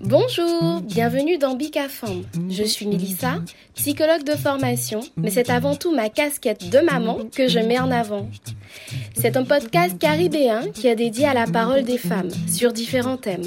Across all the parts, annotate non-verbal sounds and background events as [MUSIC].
Bonjour, bienvenue dans Bicafam. Je suis Melissa, psychologue de formation, mais c'est avant tout ma casquette de maman que je mets en avant. C'est un podcast caribéen qui est dédié à la parole des femmes sur différents thèmes,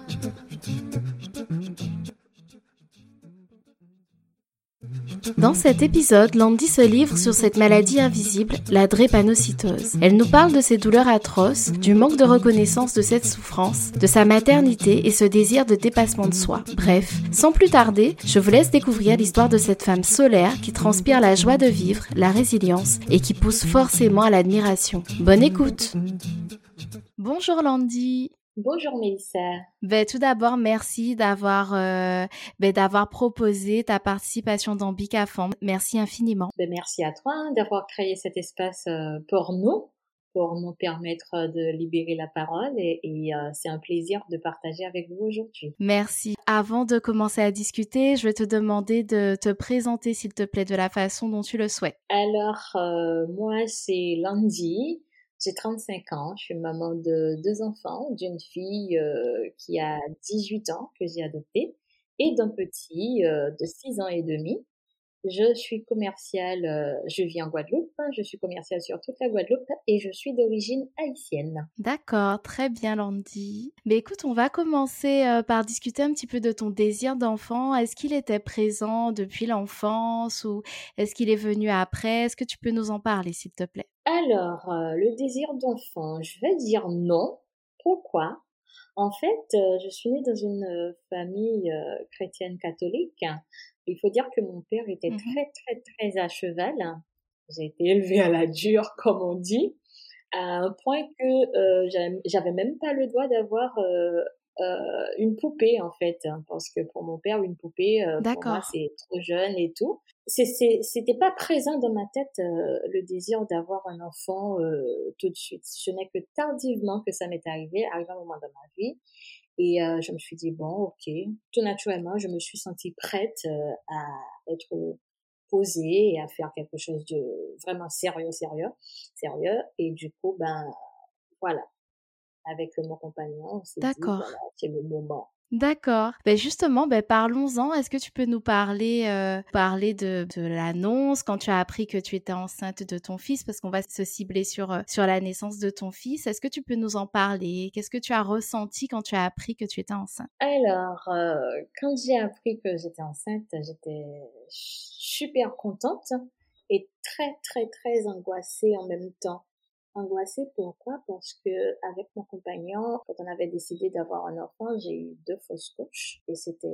Dans cet épisode, Landy se livre sur cette maladie invisible, la drépanocytose. Elle nous parle de ses douleurs atroces, du manque de reconnaissance de cette souffrance, de sa maternité et ce désir de dépassement de soi. Bref, sans plus tarder, je vous laisse découvrir l'histoire de cette femme solaire qui transpire la joie de vivre, la résilience et qui pousse forcément à l'admiration. Bonne écoute Bonjour Landy Bonjour Mélissa. Ben, tout d'abord, merci d'avoir euh, ben, d'avoir proposé ta participation dans Bicafam. Merci infiniment. Ben, merci à toi hein, d'avoir créé cet espace euh, pour nous, pour nous permettre de libérer la parole et, et euh, c'est un plaisir de partager avec vous aujourd'hui. Merci. Avant de commencer à discuter, je vais te demander de te présenter s'il te plaît de la façon dont tu le souhaites. Alors, moi c'est Landy. J'ai 35 ans, je suis maman de deux enfants, d'une fille euh, qui a 18 ans que j'ai adoptée et d'un petit euh, de 6 ans et demi. Je suis commerciale, euh, je vis en Guadeloupe, hein, je suis commerciale sur toute la Guadeloupe et je suis d'origine haïtienne. D'accord, très bien Landy. Mais écoute, on va commencer par discuter un petit peu de ton désir d'enfant. Est-ce qu'il était présent depuis l'enfance ou est-ce qu'il est venu après? Est-ce que tu peux nous en parler s'il te plaît? Alors, euh, le désir d'enfant, je vais dire non. Pourquoi? En fait, euh, je suis née dans une euh, famille chrétienne catholique. Il faut dire que mon père était mmh très, très, très à cheval. J'ai été élevée à la dure, [LAUGHS] comme on dit, à un point que j'avais même pas le droit d'avoir une poupée en fait hein, parce que pour mon père une poupée pour moi c'est trop jeune et tout c'était pas présent dans ma tête euh, le désir d'avoir un enfant euh, tout de suite. Ce n'est que tardivement que ça m'est arrivé, arrivé un moment dans ma vie. Et euh, je me suis dit, bon, ok, tout naturellement, je me suis sentie prête à être posée et à faire quelque chose de vraiment sérieux, sérieux, sérieux. Et du coup, ben, voilà. Avec mon compagnon, voilà, c'est le moment. D'accord. Ben justement, ben parlons-en. Est-ce que tu peux nous parler, euh, parler de, de l'annonce quand tu as appris que tu étais enceinte de ton fils, parce qu'on va se cibler sur euh, sur la naissance de ton fils. Est-ce que tu peux nous en parler? Qu'est-ce que tu as ressenti quand tu as appris que tu étais enceinte? Alors, euh, quand j'ai appris que j'étais enceinte, j'étais super contente et très très très angoissée en même temps angoissée. Pourquoi? Parce que avec mon compagnon, quand on avait décidé d'avoir un enfant, j'ai eu deux fausses couches et c'était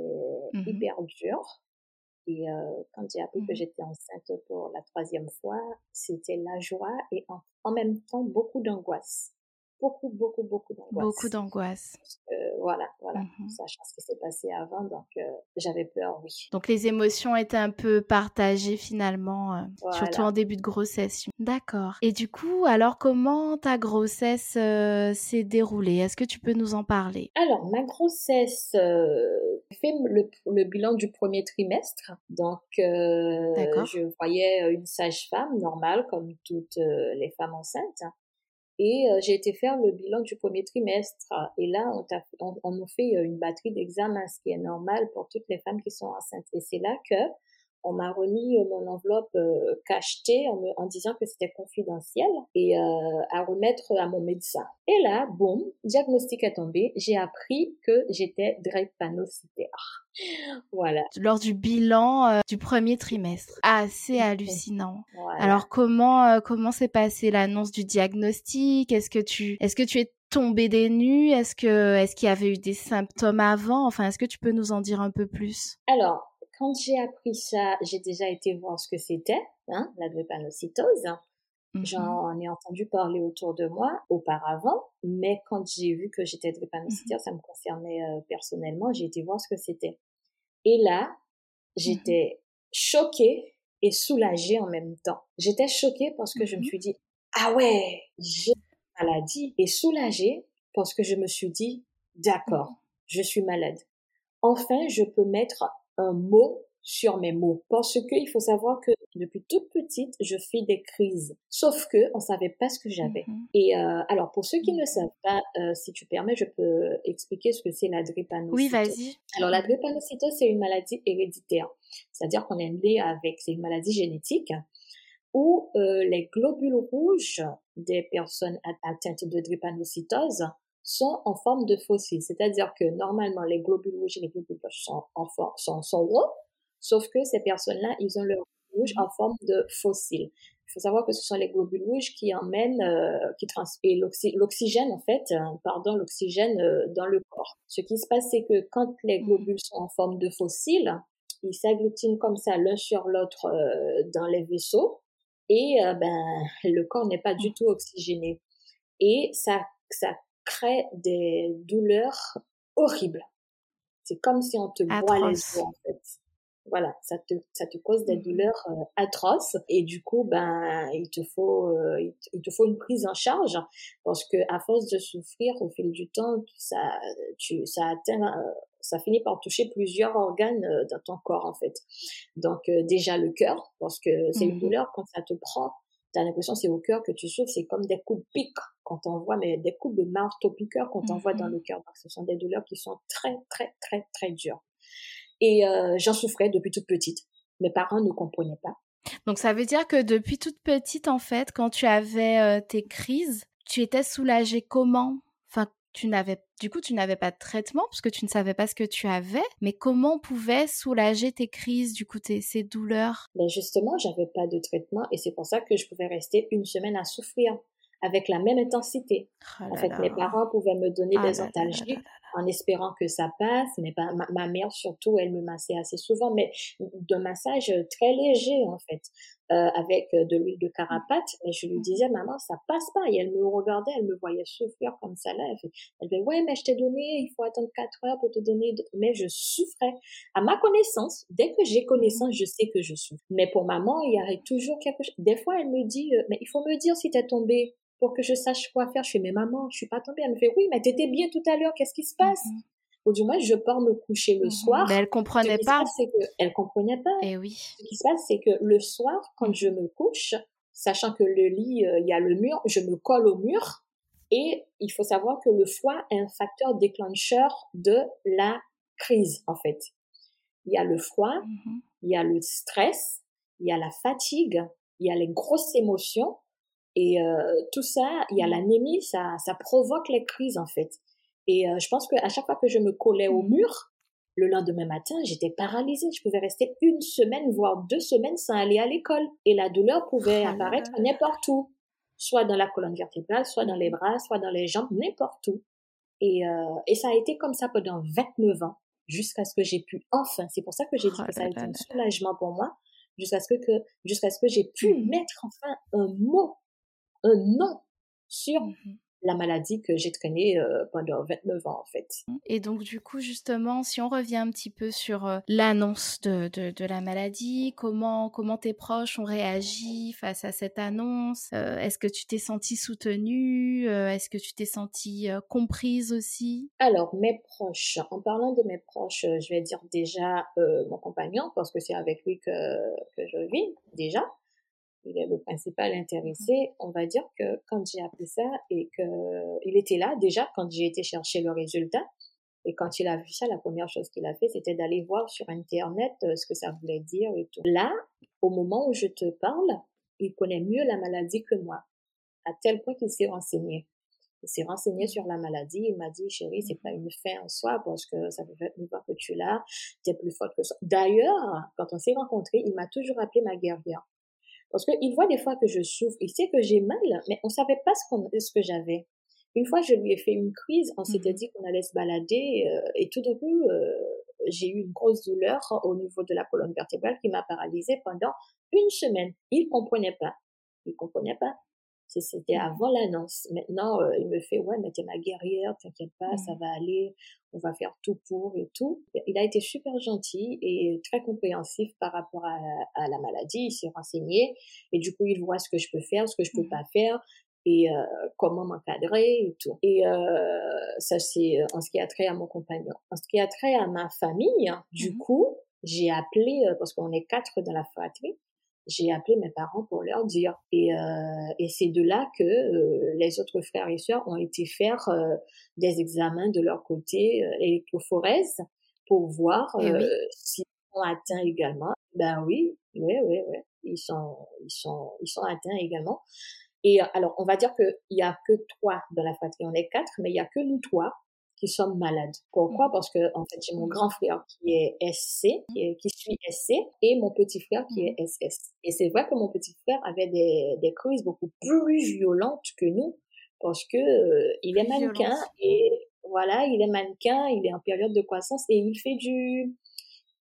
mmh hyper dur. Et euh, quand j'ai appris que mmh j'étais enceinte pour la troisième fois, c'était la joie et en même temps beaucoup d'angoisse beaucoup, beaucoup, beaucoup d'angoisse. Beaucoup d'angoisse. Voilà, voilà, mmh sachant ce qui s'est passé avant, donc euh, j'avais peur, oui. Donc les émotions étaient un peu partagées finalement, euh, surtout en début de grossesse. D'accord. Et du coup, alors comment ta grossesse euh, s'est déroulée? Est-ce que tu peux nous en parler? Alors, ma grossesse, fait le, le, bilan du premier trimestre, donc je voyais une sage-femme normale comme toutes les femmes enceintes. Et euh, j'ai été faire le bilan du premier trimestre. Et là, on, nous fait euh, une batterie d'examens, ce qui est normal pour toutes les femmes qui sont enceintes. Et c'est là que on m'a remis mon enveloppe cachetée en, en, disant que c'était confidentiel et à remettre à mon médecin. Et là, boum, diagnostic est tombé. J'ai appris que j'étais drépanocytaire. [LAUGHS] Voilà. Lors du bilan du premier trimestre. Assez hallucinant. Alors comment comment s'est passée l'annonce du diagnostic? Est-ce que tu est-ce que tu es tombé des nues? Est-ce que est-ce qu'il y avait eu des symptômes avant? Enfin, est-ce que tu peux nous en dire un peu plus? Alors, quand j'ai appris ça, j'ai déjà été voir ce que c'était, hein, la drépanocytose. Mmh J'en ai entendu parler autour de moi auparavant, mais quand j'ai vu que j'étais drépanocytaire, mmh ça me concernait euh, personnellement, j'ai été voir ce que c'était. Et là, mmh j'étais choquée et soulagée en même temps. J'étais choquée parce que je me suis dit, ah ouais, j'ai maladie et soulagée parce que je me suis dit, d'accord, je suis malade. Enfin, je peux mettre un mot sur mes mots. Parce que il faut savoir que depuis toute petite je fais des crises. Sauf que on savait pas ce que j'avais. Mm-hmm. et euh, alors pour ceux qui ne savent pas euh, si tu permets je peux expliquer ce que c'est la drépanocytose. Oui vas-y. Alors la drépanocytose c'est une maladie héréditaire. C'est-à-dire qu'on est né avec c'est une maladie génétique où euh, les globules rouges des personnes atteintes de drépanocytose sont en forme de fossiles. C'est-à-dire que normalement, les globules rouges et les globules blancs sont, en forme, sont, sont ronds, sauf que ces personnes-là, ils ont leur rouge en forme de fossiles. Il faut savoir que ce sont les globules rouges qui emmènent, euh, qui transportent l'oxygène en fait, euh, pardon, l'oxygène euh, dans le corps. Ce qui se passe, c'est que quand les globules sont en forme de fossiles, ils s'agglutinent comme ça l'un sur l'autre dans les vaisseaux et euh, ben le corps n'est pas du tout oxygéné et ça ça crée des douleurs horribles. C'est comme si on te boit les os en fait. Voilà, ça te ça te cause des mmh douleurs euh, atroces et du coup ben il te faut euh, il te faut une prise en charge parce que à force de souffrir au fil du temps ça tu ça atteint ça finit par toucher plusieurs organes euh, dans ton corps en fait. Donc euh, déjà le cœur, parce que c'est une mmh douleur quand ça te prend, tu as l'impression c'est au cœur que tu souffres, c'est comme des coups de pique quand on voit, mais des coups de marteau piqueur quand on voit dans mmh le cœur. Donc ce sont des douleurs qui sont très très très très dures. Et euh, j'en souffrais depuis toute petite. Mes parents ne comprenaient pas. Donc ça veut dire que depuis toute petite, en fait, quand tu avais tes crises, tu étais soulagée comment? Tu n'avais du coup tu n'avais pas de traitement parce que tu ne savais pas ce que tu avais mais comment on pouvait soulager tes crises du coup tes, ces douleurs? Ben justement j'avais pas de traitement et c'est pour ça que je pouvais rester une semaine à souffrir avec la même intensité. Oh en fait mes parents pouvaient me donner ah des antalgiques en espérant que ça passe. Mais ma, mère surtout, elle me massait assez souvent, mais de massage très léger en fait, euh, avec de l'huile de carapate. Et je lui disais, maman, ça passe pas. Et elle me regardait, elle me voyait souffrir comme ça là. Elle, elle disait, ouais, mais je t'ai donné, il faut attendre quatre heures pour te donner. Mais je souffrais. À ma connaissance, dès que j'ai connaissance, je sais que je souffre. Mais pour maman, il y avait toujours quelque chose. Des fois, elle me dit, euh, mais il faut me dire si t'es tombé pour que je sache quoi faire. Je fais, mais maman, je suis pas tombée. Elle me fait, oui, mais t'étais bien tout à l'heure, qu'est-ce qui se passe? Mm-hmm. Ou du moins, je pars me coucher le mm-hmm. soir. Mais elle comprenait pas. c'est que, elle comprenait pas. Et eh oui. Ce qui se passe, c'est que le soir, quand je me couche, sachant que le lit, euh, il y a le mur, je me colle au mur. Et il faut savoir que le foie est un facteur déclencheur de la crise, en fait. Il y a le froid, mm-hmm. il y a le stress, il y a la fatigue, il y a les grosses émotions et euh, tout ça, il y a mmh. l'anémie, ça, ça provoque les crises en fait. Et euh, je pense qu'à chaque fois que je me collais au mmh. mur, le lendemain matin, j'étais paralysée. Je pouvais rester une semaine, voire deux semaines sans aller à l'école. Et la douleur pouvait oh apparaître n'importe où. Soit dans la colonne vertébrale, soit dans les bras, soit dans les jambes, n'importe où. Et, euh, et ça a été comme ça pendant 29 ans, jusqu'à ce que j'ai pu enfin, c'est pour ça que j'ai dit oh que ça a été un soulagement pour moi, jusqu'à ce que, jusqu'à ce que j'ai pu mmh. mettre enfin un mot un nom sur mmh la maladie que j'ai traînée euh, pendant 29 ans en fait. Et donc du coup justement, si on revient un petit peu sur euh, l'annonce de, de, la maladie, comment, comment tes proches ont réagi face à cette annonce euh, Est-ce que tu t'es sentie soutenue Est-ce que tu t'es sentie comprise aussi? Alors mes proches, en parlant de mes proches, je vais dire déjà mon compagnon parce que c'est avec lui que, que je vis déjà il est le principal intéressé, on va dire que quand j'ai appris ça et que il était là déjà quand j'ai été chercher le résultat, Et quand il a vu ça, la première chose qu'il a fait, c'était d'aller voir sur Internet euh, ce que ça voulait dire et tout. Là, au moment où je te parle, il connaît mieux la maladie que moi, à tel point qu'il s'est renseigné. Il s'est renseigné sur la maladie. Il m'a dit, chérie, c'est pas une fin en soi parce que ça fait 29 ans que tu l'as. es plus forte que ça. D'ailleurs, quand on s'est rencontrés, il m'a toujours appelé ma guerrière. Parce qu'il voit des fois que je souffre. Il sait que j'ai mal, mais on savait pas ce, ce que j'avais. Une fois, je lui ai fait une crise. On s'était mmh dit qu'on allait se balader euh, et tout d'un coup, euh, j'ai eu une grosse douleur au niveau de la colonne vertébrale qui m'a paralysée pendant une semaine. Il comprenait pas. Il comprenait pas. C'était mmh avant l'annonce. Maintenant, euh, il me fait, ouais, mais t'es ma guerrière, t'inquiète pas, ça mmh va aller, on va faire tout pour et tout. Il a été super gentil et très compréhensif par rapport à, à la maladie. Il s'est renseigné et du coup, il voit ce que je peux faire, ce que je peux pas faire et euh, comment m'encadrer et tout. Et euh, ça, c'est en ce qui a trait à mon compagnon. En ce qui a trait à ma famille, du mmh coup, j'ai appelé, parce qu'on est quatre dans la fratrie, j'ai appelé mes parents pour leur dire. Et, euh, et c'est de là que euh, les autres frères et sœurs ont été faire euh, des examens de leur côté euh, électrophorèse pour voir eh euh, s'ils sont atteints également. Ben oui, oui, oui, oui, ils sont, ils sont, ils sont atteints également. Et alors, on va dire qu'il y a que trois dans la fratrie, on est quatre, mais il y a que nous trois qui sommes malades. Pourquoi? Mmh. Parce que en fait j'ai mon grand frère qui est SC, qui, qui suit SC, et mon petit frère qui est SS. Et c'est vrai que mon petit frère avait des, des crises beaucoup plus violentes que nous, parce que euh, il est mannequin et voilà, il est mannequin, il est en période de croissance et il fait du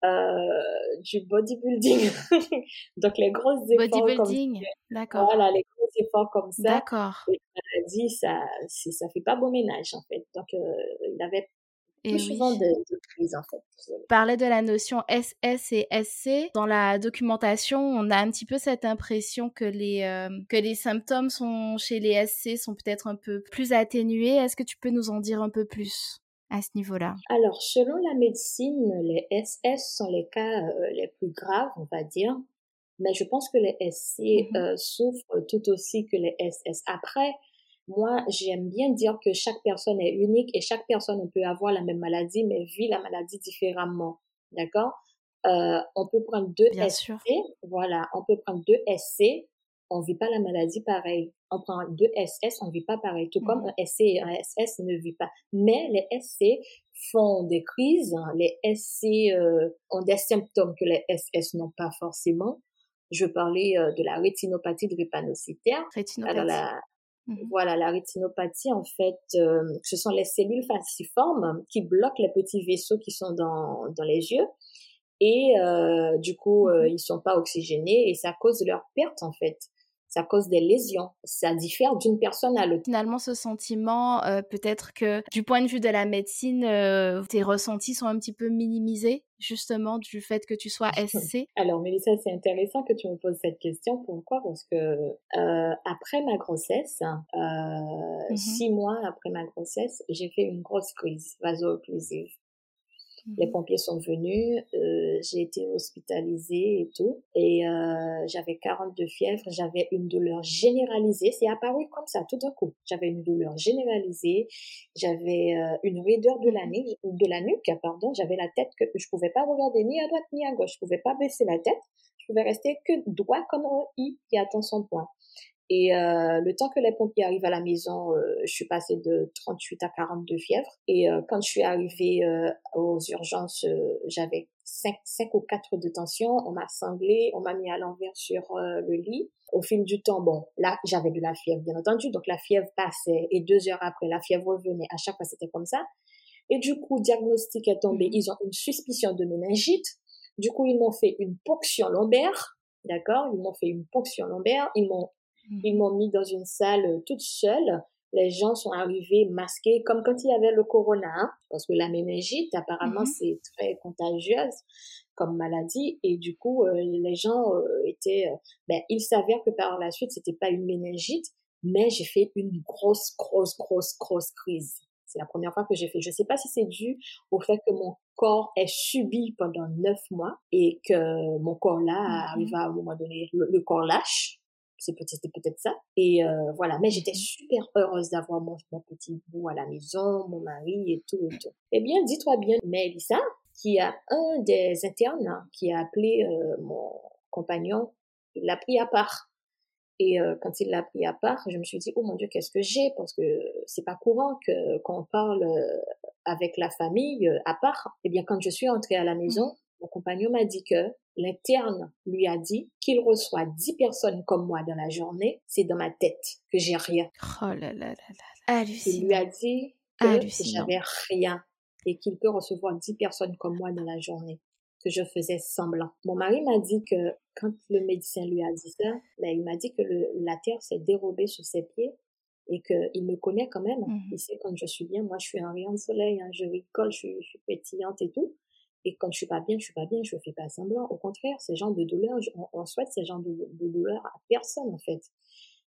euh, du bodybuilding. [LAUGHS] Donc les grosses efforts bodybuilding, d'accord. Voilà, les gros efforts comme ça. D'accord. Il a dit ça, ça fait pas bon ménage en fait. Donc euh, il avait plus souvent de, de crises en fait. Parlait de la notion SS et SC. Dans la documentation, on a un petit peu cette impression que les euh, que les symptômes sont chez les SC sont peut-être un peu plus atténués. Est-ce que tu peux nous en dire un peu plus? À ce niveau-là Alors, selon la médecine, les SS sont les cas euh, les plus graves, on va dire. Mais je pense que les SC mmh euh, souffrent tout aussi que les SS. Après, moi, j'aime bien dire que chaque personne est unique et chaque personne peut avoir la même maladie, mais vit la maladie différemment. D'accord? Euh, On peut prendre deux SC. Voilà, on peut prendre deux SC on vit pas la maladie pareil. On prend deux SS, on vit pas pareil. Tout comme mmh. un SC et un SS ne vit pas. Mais les SC font des crises. Les SC euh, ont des symptômes que les SS n'ont pas forcément. Je parlais euh, de la rétinopathie drépanocytaire. Rétinopathie. la, mmh Voilà, la rétinopathie, en fait, euh, ce sont les cellules falciformes qui bloquent les petits vaisseaux qui sont dans, dans les yeux et du coup mmh ils sont pas oxygénés et ça cause leur perte en fait ça cause des lésions. Ça diffère d'une personne à l'autre. Finalement, ce sentiment, euh, peut-être que du point de vue de la médecine, euh, tes ressentis sont un petit peu minimisés justement du fait que tu sois [LAUGHS] SC Alors Mélissa, c'est intéressant que tu me poses cette question. Pourquoi? Parce que euh, après ma grossesse, mmh six mois après ma grossesse, j'ai fait une grosse crise vaso-occlusive. Les mhm. pompiers sont venus, euh, j'ai été hospitalisée et tout. Et euh, j'avais 42 fièvres, j'avais une douleur généralisée. C'est apparu comme ça, tout d'un coup. J'avais une douleur généralisée, j'avais euh, une raideur de la, nuque, de la nuque, pardon. J'avais la tête que je pouvais pas regarder ni à droite ni à gauche. Je pouvais pas baisser la tête. Je pouvais rester que droit comme un i qui attend son point. Et euh, le temps que les pompiers arrivent à la maison, euh, je suis passée de 38 à 42 fièvres. Et euh, quand je suis arrivée euh, aux urgences, euh, j'avais 5, 5 ou 4 de tension. On m'a sanglé, on m'a mis à l'envers sur le lit. Au fil du temps, bon, là, j'avais de la fièvre, bien entendu. Donc la fièvre passait et deux heures après, la fièvre revenait. À chaque fois, c'était comme ça. Et du coup, diagnostic est tombé. Mmh. Ils ont une suspicion de méningite. Du coup, ils m'ont fait une ponction lombaire. D'accord? Ils m'ont fait une ponction lombaire. Ils m'ont ils mmh. m'ont mis dans une salle euh, toute seule. Les gens sont arrivés masqués, comme quand il y avait le corona, hein, parce que la méningite, apparemment, mmh c'est très contagieuse comme maladie, et du coup, euh, les gens euh, étaient, ben, il s'avère que par la suite, c'était pas une méningite, mais j'ai fait une grosse, grosse, grosse, grosse crise. C'est la première fois que j'ai fait. Je sais pas si c'est dû au fait que mon corps est subi pendant neuf mois et que mon corps là mmh arrive à un moment donné, le corps lâche c'est peut-être peut-être ça. Et euh, voilà, mais j'étais super heureuse d'avoir mon, mon, petit bout à la maison, mon mari et tout et tout. Eh bien, dis-toi bien, Mélissa, qui a un des internes qui a appelé euh, mon compagnon, il l'a pris à part. Et euh, quand il l'a pris à part, je me suis dit, oh mon Dieu, qu'est-ce que j'ai? Parce que c'est pas courant que qu'on parle euh, avec la famille à part. Eh bien, quand je suis entrée à la maison, mon compagnon m'a dit que l'interne lui a dit qu'il reçoit 10 personnes comme moi dans la journée. C'est dans ma tête que j'ai rien. Oh là là là là. Il lui a dit que j'avais rien et qu'il peut recevoir 10 personnes comme moi dans la journée, que je faisais semblant. Mon mari m'a dit que quand le médecin lui a dit ça, ben, il m'a dit que le, la terre s'est dérobée sous ses pieds et qu'il me connaît quand même. Mmh. Il sait quand je suis bien, moi je suis un rayon de soleil, hein, je rigole, je suis, je suis, pétillante et tout. Et quand je suis pas bien, je suis pas bien, je fais pas semblant. Au contraire, ces gens de douleur, on, on souhaite ces gens de, de, douleur à personne en fait.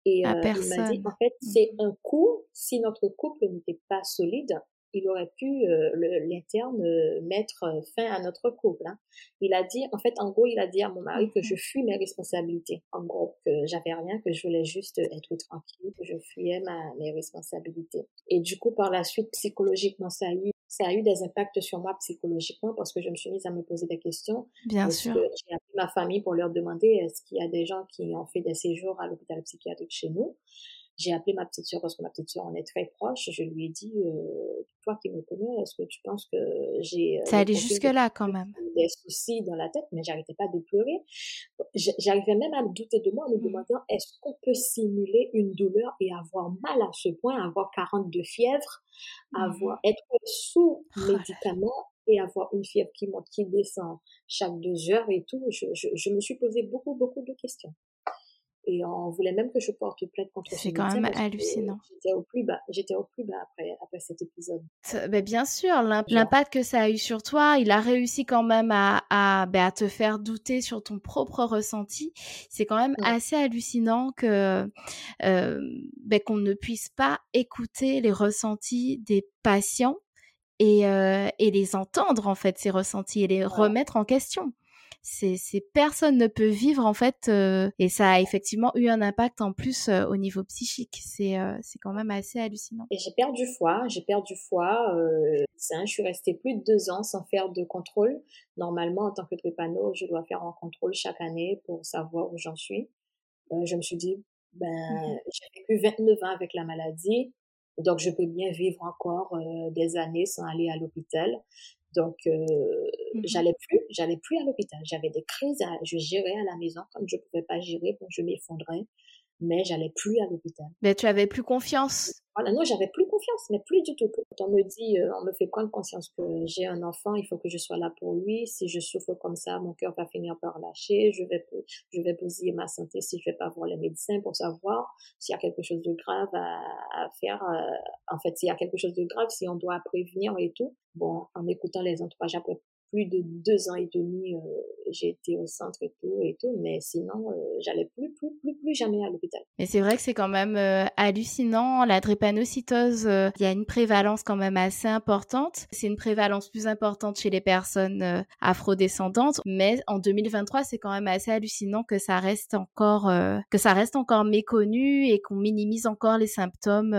Et euh, il m'a dit, en fait, mmh. c'est un coup, si notre couple n'était pas solide, il aurait pu euh, l'interne euh, mettre fin à notre couple. Hein. Il a dit, en fait, en gros, il a dit à mon mari que je mmh fuis mes responsabilités. En gros, que j'avais rien, que je voulais juste être tranquille, que je fuyais ma, mes responsabilités. Et du coup, par la suite, psychologiquement, ça a eu ça a eu des impacts sur moi psychologiquement parce que je me suis mise à me poser des questions. Bien sûr. J'ai appelé ma famille pour leur demander est-ce qu'il y a des gens qui ont fait des séjours à l'hôpital psychiatrique chez nous? J'ai appelé ma petite sœur parce que ma petite sœur, on est très proche. Je lui ai dit, euh, toi qui me connais, est-ce que tu penses que j'ai... Euh, Ça allait jusque-là quand même. Des soucis dans la tête, mais j'arrêtais pas de pleurer. J'arrivais même à me douter de moi en me mmh. demandant, est-ce qu'on peut simuler une douleur et avoir mal à ce point, avoir 42 fièvres, mmh. avoir, être sous oh médicaments et avoir une fièvre qui monte, qui descend chaque deux heures et tout? Je, je, je me suis posé beaucoup, beaucoup de questions et on voulait même que je porte plainte contre C'est quand même hallucinant. J'étais au plus bas, j'étais au plus bas après, après cet épisode. Ben bien sûr, l'impact que ça a eu sur toi, il a réussi quand même à, à, ben à te faire douter sur ton propre ressenti. C'est quand même assez hallucinant que euh, ben, qu'on ne puisse pas écouter les ressentis des patients et, euh, et les entendre en fait ces ressentis et les remettre en question c'est personne ne peut vivre en fait euh, et ça a effectivement eu un impact en plus euh, au niveau psychique. C'est euh, c'est quand même assez hallucinant. Et j'ai perdu foi j'ai perdu foi je suis restée plus de deux ans sans faire de contrôle. Normalement en tant que trépano je dois faire un contrôle chaque année pour savoir où j'en suis. Je me suis dit ben mmh j'ai vécu 29 ans avec la maladie donc je peux bien vivre encore des années sans aller à l'hôpital donc, euh, mmh j'allais plus, j'allais plus à l'hôpital. J'avais des crises, je gérais à la maison. Comme je pouvais pas gérer, bon, je m'effondrais mais j'allais plus à l'hôpital. Mais tu avais plus confiance. Voilà, non, j'avais plus confiance, mais plus du tout. Quand on me dit, euh, on me fait prendre conscience que j'ai un enfant, il faut que je sois là pour lui. Si je souffre comme ça, mon cœur va finir par lâcher. Je vais, je vais bousiller ma santé si je vais pas voir les médecins pour savoir s'il y a quelque chose de grave à, à faire. Euh, en fait, s'il y a quelque chose de grave, si on doit prévenir et tout. Bon, en écoutant les entourages après plus de deux ans et demi, euh, j'ai été au centre et tout et tout, mais sinon, euh, j'allais plus, plus, plus, plus jamais à l'hôpital. Mais c'est vrai que c'est quand même euh, hallucinant. La drépanocytose, il y a une prévalence quand même assez importante. C'est une prévalence plus importante chez les personnes afrodescendantes, mais en 2023, c'est quand même assez hallucinant que ça reste encore, que ça reste encore méconnu et qu'on minimise encore les symptômes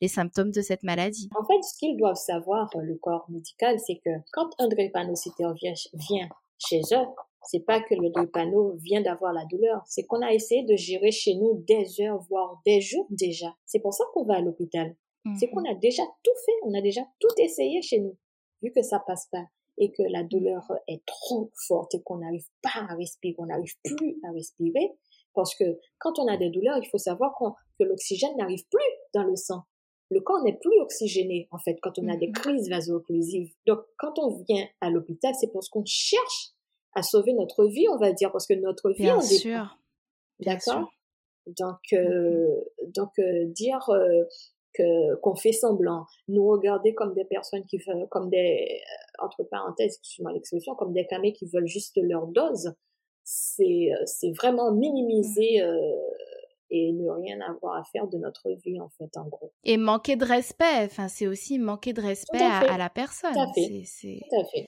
les symptômes de cette maladie. En fait, ce qu'ils doivent savoir, euh, le corps médical, c'est que quand un drépanocytaire vient, chez eux, c'est pas que le drépano vient d'avoir la douleur, c'est qu'on a essayé de gérer chez nous des heures, voire des jours déjà. C'est pour ça qu'on va à l'hôpital. C'est qu'on mhm. a déjà tout fait, on a déjà tout essayé chez nous. Vu que ça passe pas et que la douleur est trop forte et qu'on n'arrive pas à respirer, qu'on n'arrive plus à respirer, parce que quand on a des douleurs, il faut savoir que l'oxygène n'arrive plus dans le sang le corps n'est plus oxygéné, en fait, quand on a des mhm. crises vaso-occlusives. Donc, quand on vient à l'hôpital, c'est parce qu'on cherche à sauver notre vie, on va dire, parce que notre vie Bien sûr. D'accord? Donc, euh, mhm. donc euh, dire euh, que qu'on fait semblant, nous regarder comme des personnes qui veulent, comme des, entre parenthèses, excuse-moi l'expression, comme des camés qui veulent juste leur dose, c'est c'est vraiment minimiser mhm et ne rien avoir à faire de notre vie en fait en gros. Et manquer de respect, enfin c'est aussi manquer de respect à, la personne.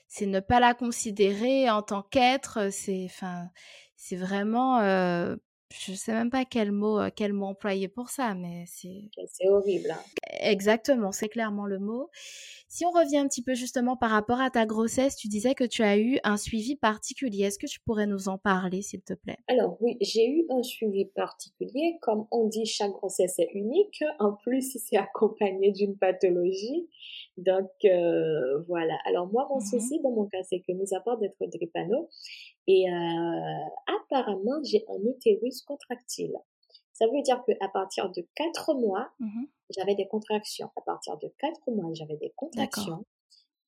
C'est ne pas la considérer en tant qu'être, c'est enfin c'est vraiment euh, je sais même pas quel mot, euh, quel mot employer pour ça, mais c'est. C'est horrible. Hein. Exactement, c'est clairement le mot. Si on revient un petit peu justement par rapport à ta grossesse, tu disais que tu as eu un suivi particulier. Est-ce que tu pourrais nous en parler, s'il te plaît? Alors oui, j'ai eu un suivi particulier. Comme on dit, chaque grossesse est unique. En plus, [LAUGHS] c'est accompagné d'une pathologie. Donc euh, voilà. Alors moi, mon mmh souci dans mon cas, c'est que mis à part d'être drépano, et euh, apparemment, j'ai un utérus contractile. Ça veut dire qu'à partir de 4 mois, mmh j'avais des contractions. À partir de 4 mois, j'avais des contractions.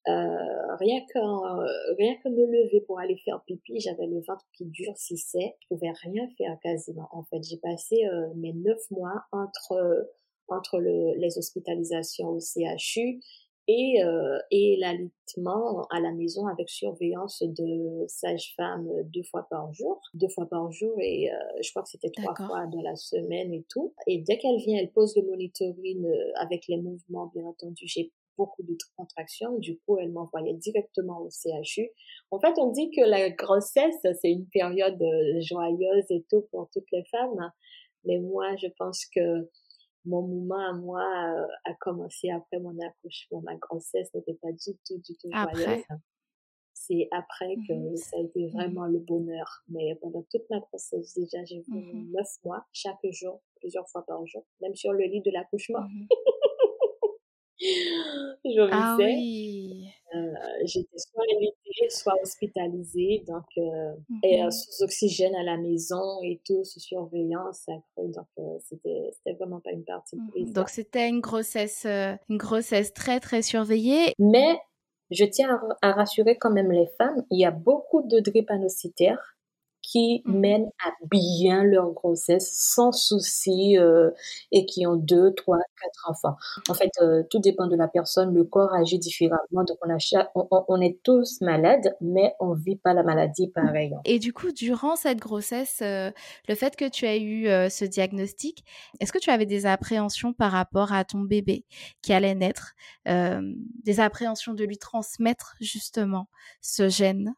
Euh, rien que rien que me lever pour aller faire pipi, j'avais le ventre qui durcissait. Je pouvais rien faire quasiment. En fait, j'ai passé euh, mes neuf mois entre entre le, les hospitalisations au CHU et, euh, et l'alitement à la maison avec surveillance de sage-femme deux fois par jour, deux fois par jour et euh, je crois que c'était trois fois dans la semaine et tout. Et dès qu'elle vient, elle pose le monitoring euh, avec les mouvements, bien entendu. J'ai beaucoup de contractions, du coup, elle m'envoyait directement au CHU. En fait, on dit que la grossesse, c'est une période euh, joyeuse et tout pour toutes les femmes, mais moi, je pense que mon mouvement à moi euh, a commencé après mon accouchement. Ma grossesse n'était pas du tout, du tout joyeuse. C'est après que mmh ça a été mmh vraiment le bonheur. Mais pendant toute ma grossesse, déjà, j'ai vu mmh neuf mois, chaque jour, plusieurs fois par jour, même sur le lit de l'accouchement. [LAUGHS] je ah oui. Euh, j'étais soit invitée, soit hospitalisée, donc euh, et euh, sous oxygène à la maison et tout, sous surveillance Donc c'était c'était vraiment pas une partie prise. Donc c'était une grossesse une grossesse très très surveillée. Mais je tiens à, à, rassurer quand même les femmes, il y a beaucoup de drépanocytaires qui mmh mènent à bien leur grossesse sans souci euh, et qui ont deux, trois, quatre enfants. En fait, euh, tout dépend de la personne. Le corps agit différemment. Donc, on, a on, est tous malades, mais on vit pas la maladie pareil. Et du coup, durant cette grossesse, euh, le fait que tu as eu ce diagnostic, est-ce que tu avais des appréhensions par rapport à ton bébé qui allait naître, des appréhensions de lui transmettre justement ce gène?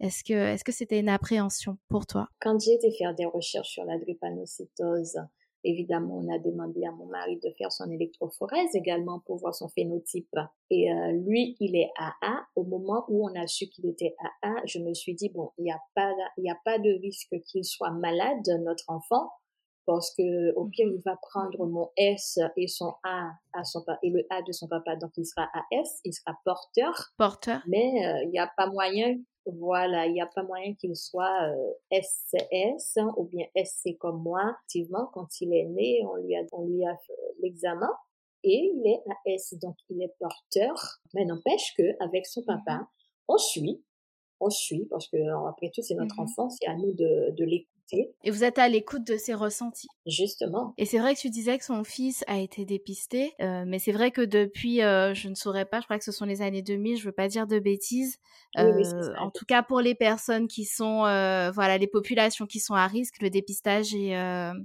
Est-ce que est-ce que c'était une appréhension pour toi? Quand j'ai été faire des recherches sur la drépanocytose, évidemment, on a demandé à mon mari de faire son électrophorèse également pour voir son phénotype. Et euh, lui, il est AA. Au moment où on a su qu'il était AA, je me suis dit bon, il n'y a pas il y a pas de risque qu'il soit malade, notre enfant parce que au pire il va prendre mon S et son A à son et le A de son papa. Donc il sera AS il sera porteur. Porteur. Mais euh, il n'y a pas moyen voilà, il n'y a pas moyen qu'il soit euh, SCS hein, ou bien SC comme moi. Effectivement, quand il est né, on lui a, on lui a fait l'examen et il est AS, donc il est porteur. Mais n'empêche que avec son papa, mmh on suit, on suit parce que après tout c'est notre mmh enfant, c'est à nous de, de l'écouter et vous êtes à l'écoute de ses ressentis. Justement. Et c'est vrai que tu disais que son fils a été dépisté, euh, mais c'est vrai que depuis, euh, je ne saurais pas, je crois que ce sont les années 2000, je veux pas dire de bêtises. Euh, en tout cas, pour les personnes qui sont, voilà, les populations qui sont à risque, le dépistage est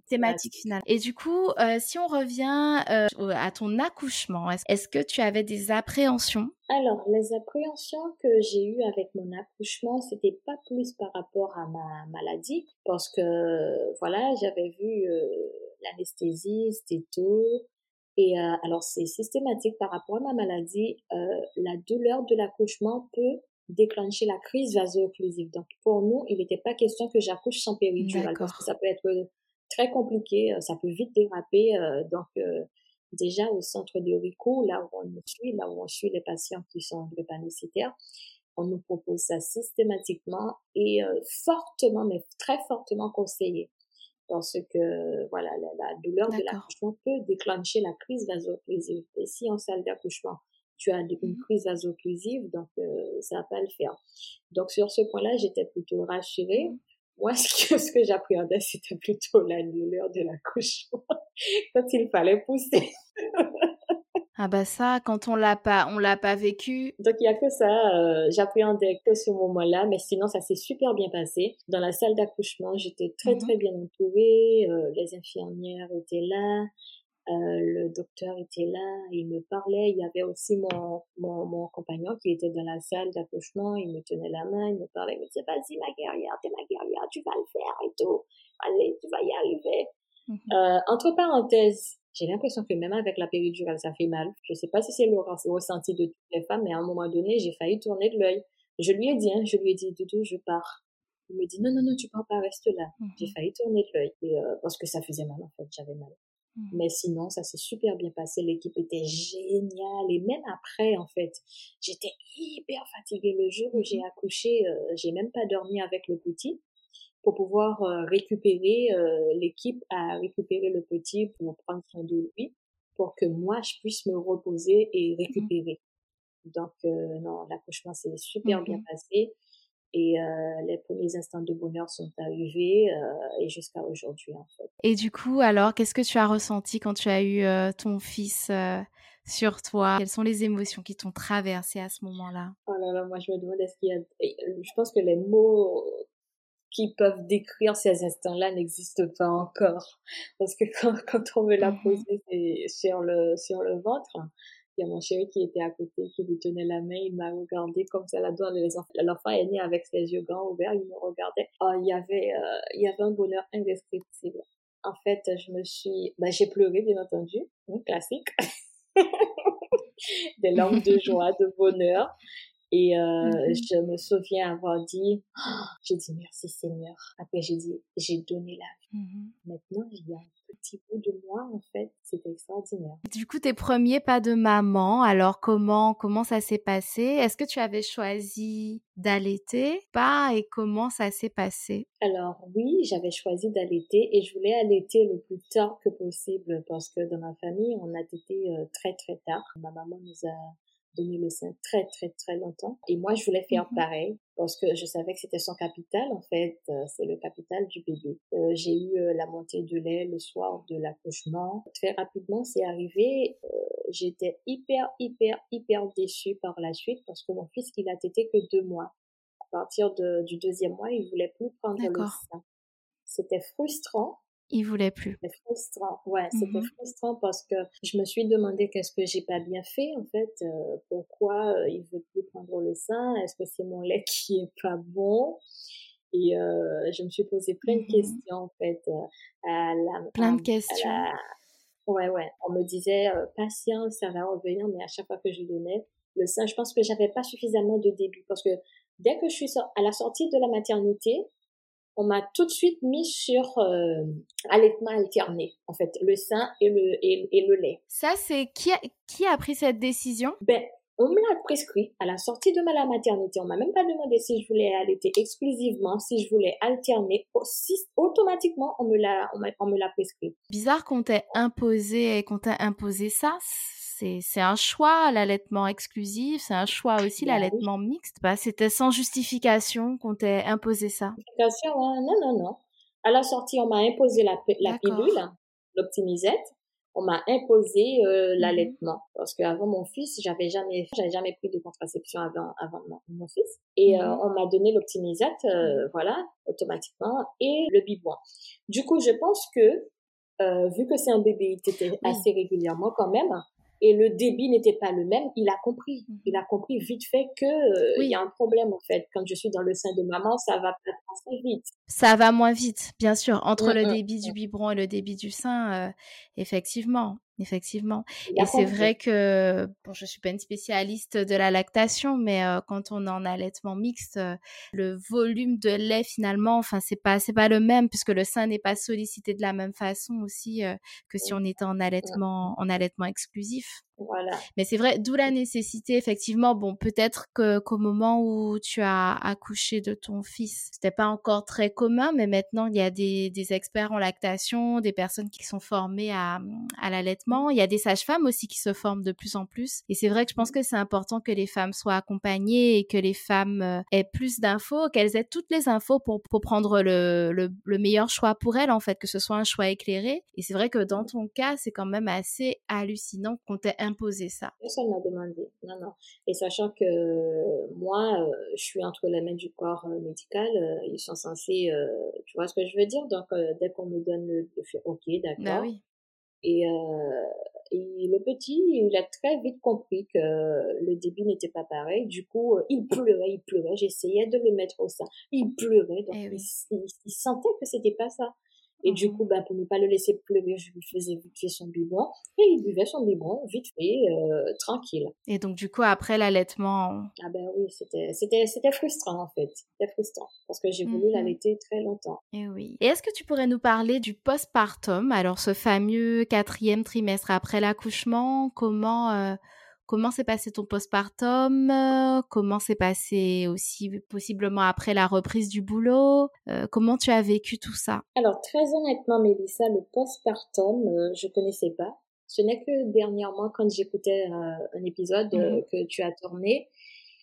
thématique finale. Et du coup, si on revient à ton accouchement, est-ce que tu avais des appréhensions alors, les appréhensions que j'ai eues avec mon accouchement, c'était pas plus par rapport à ma maladie, parce que voilà, j'avais vu euh, l'anesthésiste et tout. Et euh, alors, c'est systématique par rapport à ma maladie. Euh, la douleur de l'accouchement peut déclencher la crise vaso-occlusive. Donc, pour nous, il n'était pas question que j'accouche sans péridurale, parce que ça peut être très compliqué, ça peut vite déraper. donc, déjà au centre de RICO, là où on suit, là où on suit les patients qui sont drépanocytaires, on nous propose ça systématiquement et euh, fortement, mais très fortement conseillé. Parce que, voilà, la, douleur de l'accouchement peut déclencher la crise vaso-occlusive. Et si en salle d'accouchement, tu as une mmh crise vaso-occlusive, donc euh, ça va pas le faire. Donc sur ce point-là, j'étais plutôt rassurée. Moi, ce que, [LAUGHS] ce que j'appréhendais, c'était plutôt la douleur de l'accouchement quand il fallait pousser. ah bah ça, quand on l'a pas, on l'a pas vécu. Donc il y a que ça. Euh, j'appréhendais que ce moment-là, mais sinon ça s'est super bien passé. Dans la salle d'accouchement, j'étais très mmh très bien entourée. Euh, les infirmières étaient là. Euh, le docteur était là, il me parlait. Il y avait aussi mon, mon, mon compagnon qui était dans la salle d'accouchement. Il me tenait la main, il me parlait, il me disait, vas-y ma guerrière, t'es ma guerrière, tu vas le faire et tout. Allez, tu vas y arriver. Euh, entre parenthèses, j'ai l'impression que même avec la péridurale, ça fait mal. Je sais pas si c'est le ressenti de toutes les femmes, mais à un moment donné, j'ai failli tourner de l'œil. Je lui ai dit, hein, je lui ai dit, Doudou, je pars. Il me dit, non, non, non, tu pars pas, reste là. Mhm. J'ai failli tourner de l'œil, euh, parce que ça faisait mal, en fait, j'avais mal. Mhm. Mais sinon, ça s'est super bien passé. L'équipe était géniale. Et même après, en fait, j'étais hyper fatiguée le jour où j'ai accouché. Euh, j'ai même pas dormi avec le petit pour pouvoir euh, récupérer, euh, l'équipe à récupérer le petit pour prendre soin de lui, pour que moi, je puisse me reposer et mmh récupérer. Donc, non, l'accouchement s'est super bien passé. Et les premiers instants de bonheur sont arrivés et jusqu'à aujourd'hui en fait. Et du coup, alors, qu'est-ce que tu as ressenti quand tu as eu ton fils sur toi? Quelles sont les émotions qui t'ont traversé à ce moment-là? Oh là là, moi je me demande est-ce qu'il y a... Je pense que les mots qui peuvent décrire ces instants-là n'existent pas encore. Parce que quand, quand on me l'a mmh posé sur le, sur le ventre, il y a mon chéri qui était à côté, qui lui tenait la main, il m'a regardé comme ça, la enfants. L'enfant est né avec ses yeux grands ouverts, il me regardait. Oh, il y avait, euh, il y avait un bonheur indescriptible. En fait, je me suis, bah, j'ai pleuré, bien entendu, classique. [LAUGHS] Des larmes de joie, de bonheur. Et euh, mmh je me souviens avoir dit, oh, [GASPS] j'ai dit merci Seigneur. Après j'ai dit, j'ai donné la vie. Mmh Maintenant il y a un petit bout de moi en fait, c'est extraordinaire. Du coup tes premiers pas de maman, alors comment comment ça s'est passé? Est-ce que tu avais choisi d'allaiter Pas? Et comment ça s'est passé? Alors oui, j'avais choisi d'allaiter et je voulais allaiter le plus tard que possible parce que dans ma famille on a été euh, très très tard. Ma maman nous a donné le sein très très très longtemps. Et moi je voulais faire mhm. pareil parce que je savais que c'était son capital en fait euh, c'est le capital du bébé. Euh, j'ai eu euh, la montée de lait le soir de l'accouchement. Très rapidement c'est arrivé j'étais hyper hyper hyper déçue par la suite parce que mon fils il a tété que deux mois. À partir de, du deuxième mois il voulait plus prendre le sein. C'était frustrant il voulait plus. C'était frustrant, ouais, c'était mmh frustrant parce que je me suis demandé qu'est-ce que j'ai pas bien fait en fait, euh, pourquoi euh, il veut plus prendre le sein, est-ce que c'est mon lait [LAUGHS] qui est pas bon? Et euh, je me suis posé plein de mmh questions en fait à la plein de questions. Ouais ouais, on me disait patience, ça va revenir, mais à chaque fois que je donnais le sein, je pense que j'avais pas suffisamment de débit parce que dès que je suis à la sortie de la maternité, on m'a tout de suite mis sur euh, allaitement alterné, en fait, le sein et le, et, le lait. Ça, c'est qui a, qui a pris cette décision? Ben, on me l'a prescrit à la sortie de ma maternité. On m'a même pas demandé si je voulais allaiter exclusivement, si je voulais alterner. Aussi, automatiquement, on me l'a, on, me l'a prescrit. Bizarre qu'on t'ait imposé, qu'on t'ait imposé ça c'est un choix l'allaitement exclusif, c'est un choix aussi bah l'allaitement mixte. Bah, c'était sans justification qu'on t'ait imposé ça. Justification, non, non, non. À la sortie, on m'a imposé la, la pilule, l'optimisette. On m'a imposé euh, mmh l'allaitement parce qu'avant mon fils, j'avais jamais, j'avais jamais pris de contraception avant, avant mon, fils. Et euh, mmh on m'a donné l'optimisette, euh, voilà, automatiquement, et le biberon. Du coup, je pense que vu que c'est un bébé, il était assez régulièrement quand même et le débit n'était pas le même, il a compris. Mhm. Il a compris vite fait que euh, il y a un problème en fait. Quand je suis dans le sein de maman, ça va pas assez vite. Ça va moins vite, bien sûr. Entre le débit du biberon et le débit du sein, euh, effectivement effectivement. Et c'est vrai que, bon, je suis pas une spécialiste de la lactation, mais euh, quand on est en allaitement mixte, euh, le volume de lait finalement, enfin, c'est pas, c'est pas le même puisque le sein n'est pas sollicité de la même façon aussi euh, que si on était en allaitement, en allaitement exclusif. Voilà. Mais c'est vrai, d'où la nécessité, effectivement. Bon, peut-être que qu'au moment où tu as accouché de ton fils, c'était pas encore très commun, mais maintenant il y a des, des experts en lactation, des personnes qui sont formées à, à l'allaitement. Il y a des sages-femmes aussi qui se forment de plus en plus. Et c'est vrai que je pense que c'est important que les femmes soient accompagnées et que les femmes euh, aient plus d'infos, qu'elles aient toutes les infos pour, pour prendre le, le, le meilleur choix pour elles, en fait, que ce soit un choix éclairé. Et c'est vrai que dans ton cas, c'est quand même assez hallucinant qu'on t'ait imposer ça Personne m'a demandé. Non, non. Et sachant que moi, euh, je suis entre les mains du corps euh, médical, euh, ils sont censés, tu vois ce que je veux dire? Donc, dès qu'on me donne le, fait OK, d'accord. Bah oui. Et, euh, et le petit, il a très vite compris que le début n'était pas pareil. Du coup, il pleurait, il pleurait. J'essayais de le mettre au sein. Il pleurait. Donc, eh il, sentait que c'était pas ça. Et du mmh coup, bah, pour ne pas le laisser pleurer, je lui faisais vite fait son biberon. Et il buvait son biberon vite fait, euh, tranquille. Et donc, du coup, après l'allaitement... Ah ben oui, c'était, c'était, c'était frustrant en fait. C'était frustrant. Parce que j'ai voulu mmh l'allaiter très longtemps. Et oui. Et est-ce que tu pourrais nous parler du postpartum? Alors, ce fameux quatrième trimestre après l'accouchement, comment... Euh, Comment s'est passé ton postpartum Comment s'est passé aussi possiblement après la reprise du boulot euh, Comment tu as vécu tout ça? Alors très honnêtement, Mélissa, le postpartum, euh, je connaissais pas. Ce n'est que dernièrement, quand j'écoutais euh, un épisode mmh que tu as tourné,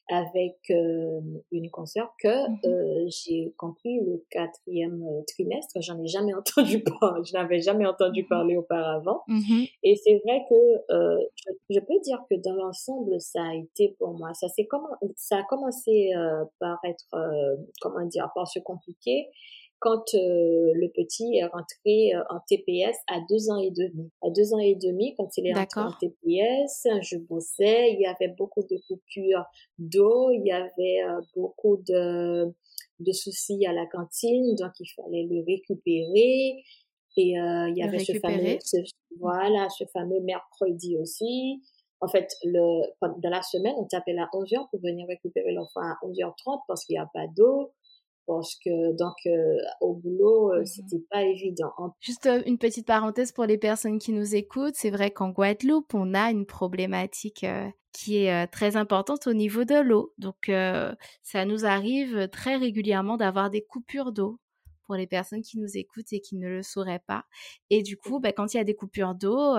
avec euh, une consoeur que mmh euh, j'ai compris le quatrième euh, trimestre. J'en ai jamais [LAUGHS] entendu parler, je n'avais jamais entendu mmh parler auparavant. Mmh Et c'est vrai que euh, je, je, peux dire que dans l'ensemble, ça a été pour moi. Ça, c'est comment, ça a commencé euh, par être, comment dire, par se compliquer quand euh, le petit est rentré euh, en TPS à deux ans et demi. À deux ans et demi, quand il est rentré en TPS, je bossais, il y avait beaucoup de coupures d'eau, il y avait euh, beaucoup de, de soucis à la cantine, donc il fallait le récupérer. Et il y avait ce fameux, voilà, ce fameux mercredi aussi. En fait, le, dans la semaine, on t'appelle à 11h pour venir récupérer l'enfant à 11h30 parce qu'il n'y a pas d'eau parce que donc euh, au boulot euh, mmh c'était pas évident. Juste euh, une petite parenthèse pour les personnes qui nous écoutent, c'est vrai qu'en Guadeloupe on a une problématique qui est très importante au niveau de l'eau. Donc ça nous arrive très régulièrement d'avoir des coupures d'eau pour les personnes qui nous écoutent et qui ne le sauraient pas. Et du coup, bah, quand il y a des coupures d'eau,